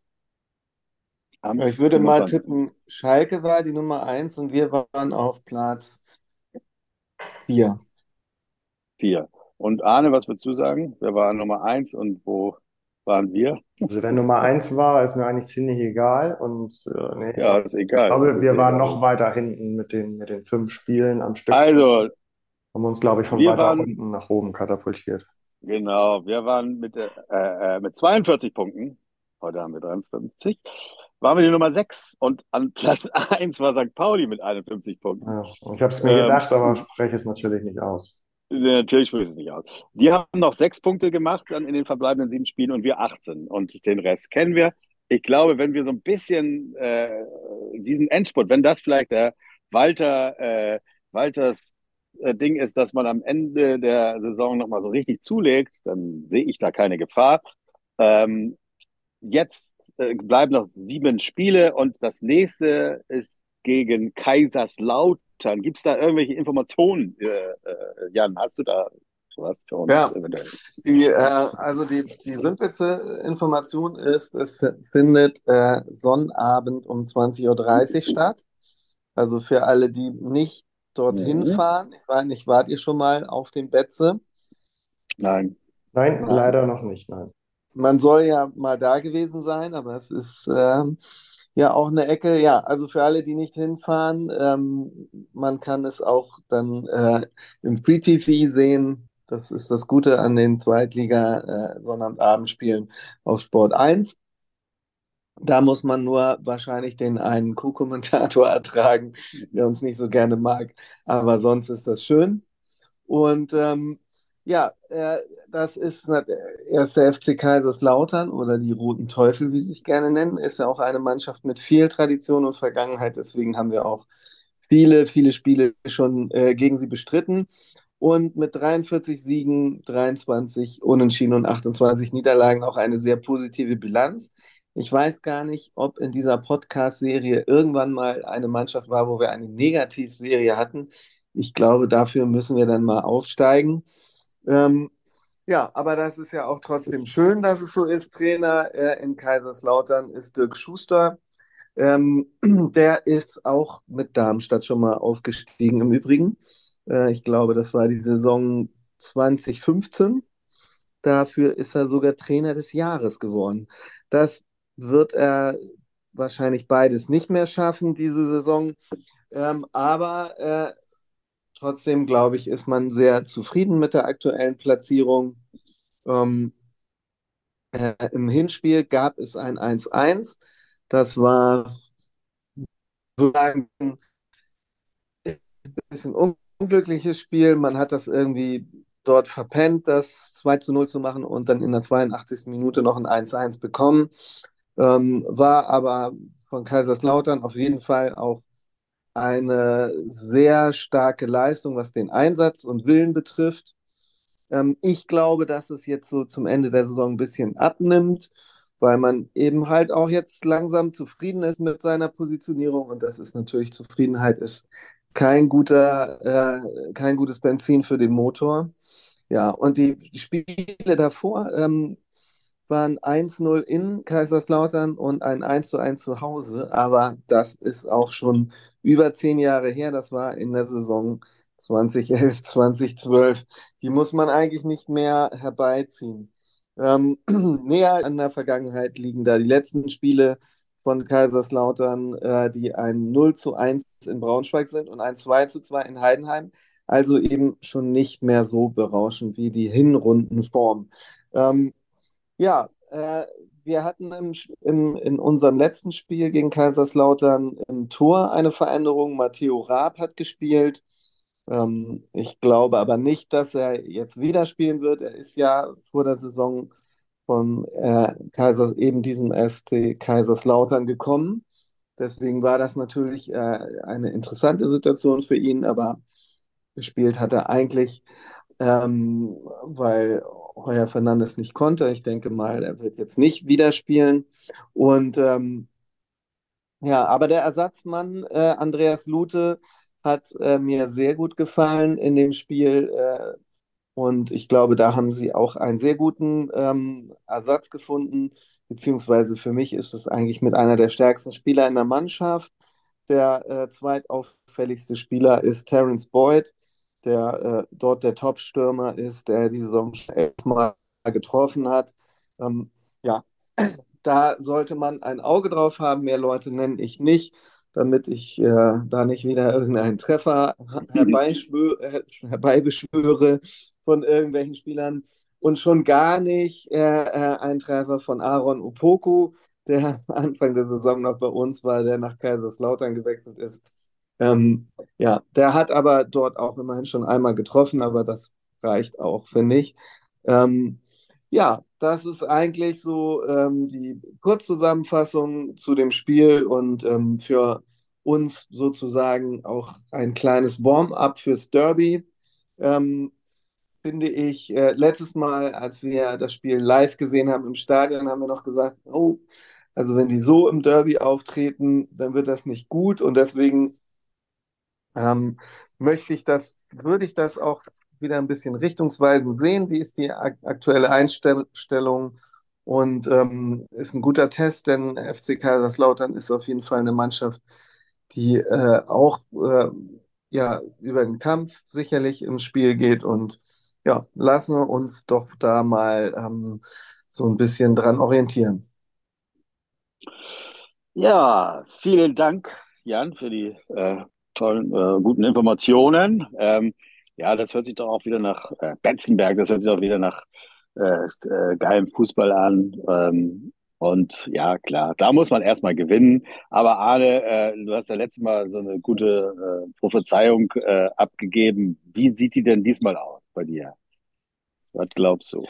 A: Am
C: Ich würde mal
A: 27..
C: tippen, Schalke war die Nummer eins und wir waren auf Platz vier.
A: Vier. Und Arne, was würdest du sagen? Wer war Nummer eins und wo? Waren wir.
B: Also wer Nummer eins war, ist mir eigentlich ziemlich egal. Und äh, nee,
A: Ja, ist egal.
B: ich glaube, wir
A: Ist
B: waren noch weiter hinten mit den, mit den fünf Spielen am Stück.
A: Also,
B: Haben uns, glaube ich, von weiter
A: waren,
B: unten nach oben katapultiert.
A: genau, wir waren mit, äh, äh, mit 42 Punkten, heute haben wir 53, waren wir die Nummer 6 und an Platz 1 war St. Pauli mit 51 Punkten.
B: Ja, ich habe es mir
A: Ähm,
B: gedacht, aber spreche es natürlich nicht aus.
A: Natürlich spricht es nicht aus. Die haben noch sechs Punkte gemacht dann in den verbleibenden sieben Spielen und wir 18. Und den Rest kennen wir. Ich glaube, wenn wir so ein bisschen äh, diesen Endspurt, wenn das vielleicht der Walter, äh, Walters äh, Ding ist, dass man am Ende der Saison nochmal so richtig zulegt, dann sehe ich da keine Gefahr. Ähm, jetzt äh, bleiben noch sieben Spiele und das nächste ist gegen Kaiserslautern. Gibt es da irgendwelche Informationen? Äh, äh, Jan, hast du da was für uns
C: Ja. Die, äh, also die, die simpelste Information ist, es findet äh, Sonnabend um 20.30 Uhr statt. Also für alle, die nicht dorthin
A: Mhm.
C: fahren, ich weiß nicht, wart ihr schon mal auf dem Betze?
A: Nein.
B: Nein,
C: Nein.
B: leider noch nicht, nein.
C: Man soll ja mal da gewesen sein, aber es ist ähm, ja auch eine Ecke. Ja, also für alle, die nicht hinfahren, ähm, man kann es auch dann äh, im Free TV sehen. Das ist das Gute an den Zweitliga äh, auf Sport 1. Da muss man nur wahrscheinlich den einen Co-Kommentator ertragen, der uns nicht so gerne mag. Aber sonst ist das schön. Und ähm, ja, äh, das ist na- erste FC Kaiserslautern oder die Roten Teufel, wie sie sich gerne nennen, ist ja auch eine Mannschaft mit viel Tradition und Vergangenheit. Deswegen haben wir auch viele, viele Spiele schon äh, gegen sie bestritten. Und mit 43 Siegen, 23 Unentschieden und 28 Niederlagen auch eine sehr positive Bilanz. Ich weiß gar nicht, ob in dieser Podcast-Serie irgendwann mal eine Mannschaft war, wo wir eine Negativserie hatten. Ich glaube, dafür müssen wir dann mal aufsteigen. Ähm, ja, aber das ist ja auch trotzdem schön, dass es so ist. Trainer äh, in Kaiserslautern ist Dirk Schuster. Ähm, der ist auch mit Darmstadt schon mal aufgestiegen im Übrigen. Äh, ich glaube, das war die Saison 2015. Dafür ist er sogar Trainer des Jahres geworden. Das wird er wahrscheinlich beides nicht mehr schaffen, diese Saison. Ähm, aber äh, trotzdem, glaube ich, ist man sehr zufrieden mit der aktuellen Platzierung. Ähm, äh, Im Hinspiel gab es ein 1-1. Das war ein bisschen un unglückliches Spiel. Man hat das irgendwie dort verpennt, das 2 zu 0 zu machen und dann in der 82. Minute noch ein 1-1 bekommen. Ähm, war aber von Kaiserslautern auf jeden Fall auch eine sehr starke Leistung, was den Einsatz und Willen betrifft. Ähm, ich glaube, dass es jetzt so zum Ende der Saison ein bisschen abnimmt, weil man eben halt auch jetzt langsam zufrieden ist mit seiner Positionierung und das ist natürlich Zufriedenheit ist kein guter, äh, kein gutes Benzin für den Motor. Ja, und die Spiele davor ähm, waren 1-0 in Kaiserslautern und ein 1-1 zu Hause, aber das ist auch schon über zehn Jahre her. Das war in der Saison 2011, 2012. Die muss man eigentlich nicht mehr herbeiziehen. Ähm, näher an der Vergangenheit liegen da die letzten Spiele von Kaiserslautern, äh, die ein 0 zu 1 in Braunschweig sind und ein 2 zu 2 in Heidenheim. Also eben schon nicht mehr so berauschend wie die Hinrundenform. Ähm, ja, äh, wir hatten im, im, in unserem letzten Spiel gegen Kaiserslautern im Tor eine Veränderung. Matteo Raab hat gespielt. Ähm, ich glaube aber nicht, dass er jetzt wieder spielen wird. Er ist ja vor der Saison von äh, Kaiser, eben diesem ST Kaiserslautern gekommen. Deswegen war das natürlich äh, eine interessante Situation für ihn, aber gespielt hat er eigentlich, ähm, weil Heuer Fernandes nicht konnte. Ich denke mal, er wird jetzt nicht wieder spielen. Und ähm, ja, aber der Ersatzmann äh, Andreas Lute hat äh, mir sehr gut gefallen in dem Spiel. Äh, und ich glaube, da haben sie auch einen sehr guten ähm, Ersatz gefunden. Beziehungsweise für mich ist es eigentlich mit einer der stärksten Spieler in der Mannschaft. Der äh, zweitauffälligste Spieler ist Terence Boyd, der äh, dort der Top-Stürmer ist, der die Saison schon elfmal getroffen hat. Ähm, ja, da sollte man ein Auge drauf haben. Mehr Leute nenne ich nicht, damit ich äh, da nicht wieder irgendeinen Treffer herbeibeschwöre von irgendwelchen Spielern. Und schon gar nicht äh, äh, ein Treffer von Aaron Opoku, der Anfang der Saison noch bei uns war, der nach Kaiserslautern gewechselt ist. Ähm, ja, der hat aber dort auch immerhin schon einmal getroffen, aber das reicht auch, finde ich. Ähm, ja, das ist eigentlich so ähm, die Kurzzusammenfassung zu dem Spiel und ähm, für uns sozusagen auch ein kleines Warm-up fürs Derby. Ähm, finde ich, äh, letztes Mal, als wir das Spiel live gesehen haben im Stadion, haben wir noch gesagt, oh, also wenn die so im Derby auftreten, dann wird das nicht gut und deswegen ähm, möchte ich das, würde ich das auch wieder ein bisschen richtungsweisend sehen. Wie ist die aktuelle Einstellung? Und ähm, ist ein guter Test, denn FC Kaiserslautern ist auf jeden Fall eine Mannschaft, die äh, auch äh, ja, über den Kampf sicherlich ins Spiel geht. Und ja, lassen wir uns doch da mal ähm, so ein bisschen dran orientieren.
A: Ja, vielen Dank, Jan, für die äh, tollen, äh, guten Informationen. Ähm, ja, das hört sich doch auch wieder nach äh, Betzenberg, das hört sich auch wieder nach äh, äh, geilem Fußball an. Ähm, und ja, klar, da muss man erstmal gewinnen. Aber Arne, äh, du hast ja letztes Mal so eine gute äh, Prophezeiung äh, abgegeben. Wie sieht die denn diesmal aus bei dir? Was glaubst du?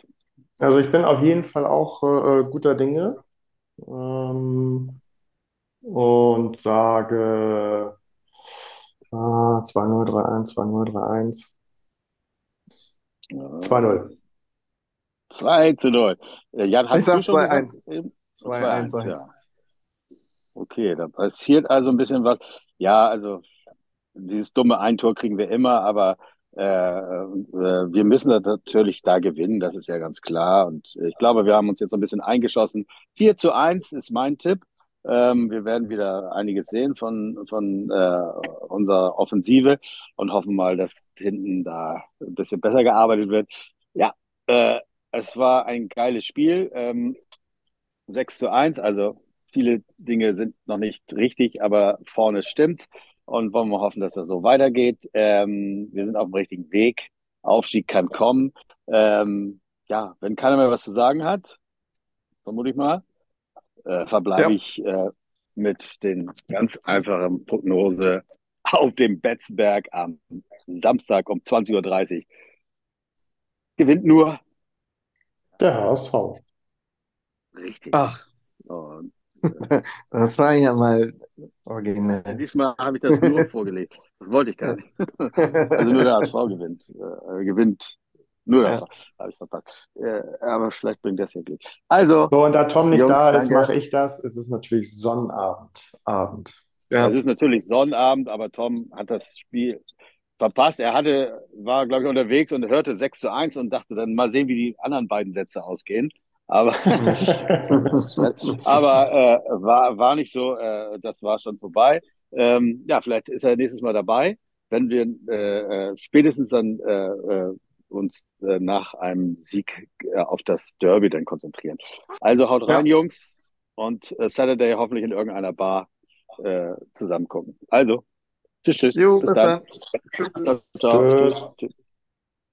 B: Also ich bin auf jeden Fall auch äh, guter Dinge ähm, und sage Ah, 2-0, 3-1, 2-0, 3-1. 2-0.
A: 2 zu 0. Äh, Jan, hast
B: Ich sag
A: du schon
B: 2-1.
A: gesagt?
B: 2-1
A: 2-1,
B: sag ich.
A: ja. Okay, da passiert also ein bisschen was. Ja, also dieses dumme Eintor kriegen wir immer, aber äh, äh, wir müssen das natürlich da gewinnen, das ist ja ganz klar. Und ich glaube, wir haben uns jetzt so ein bisschen eingeschossen. 4 zu 1 ist mein Tipp. Ähm, wir werden wieder einiges sehen von, von äh, unserer Offensive und hoffen mal, dass hinten da ein bisschen besser gearbeitet wird. Ja, äh, es war ein geiles Spiel. Ähm, 6 zu 1, also viele Dinge sind noch nicht richtig, aber vorne stimmt. Und wollen wir hoffen, dass das so weitergeht. Ähm, wir sind auf dem richtigen Weg. Aufstieg kann kommen. Ähm, ja, wenn keiner mehr was zu sagen hat, vermute ich mal, äh, verbleibe
B: Ja.
A: ich äh, mit den ganz einfachen Prognose auf dem Betzenberg am Samstag um 20.30 Uhr. Gewinnt nur
B: Der HSV.
A: richtig.
C: Ach,
A: Und
C: das war ja mal originell.
A: diesmal habe ich das nur vorgelegt. Das wollte ich gar nicht. Also nur der HSV gewinnt. Äh, gewinnt nur der
C: Ja.
A: HSV. Habe ich verpasst. Äh, aber vielleicht bringt das ja Glück. Also,
B: So, und da Tom nicht
A: Jungs,
B: da ist, mache ich das. Es ist natürlich Sonnabend. Abend.
C: Ja.
A: Es ist natürlich Sonnabend, aber Tom hat das Spiel verpasst. Er hatte, war, glaube ich, unterwegs und hörte 6 zu 1 und dachte dann mal sehen, wie die anderen beiden Sätze ausgehen. Aber, aber äh, war, war nicht so, äh, das war schon vorbei. Ähm, ja, vielleicht ist er nächstes Mal dabei, wenn wir äh, äh, spätestens dann äh, äh, uns äh, nach einem Sieg äh, auf das Derby dann konzentrieren. Also haut rein,
B: Ja.
A: Jungs, und äh, Saturday hoffentlich in irgendeiner Bar äh, zusammen gucken. Also, tschüss, tschüss.
C: Jo,
A: Bis
C: bis
A: dann.
C: dann.
A: Ciao.
B: Tschüss.
A: Tschüss. tschüss.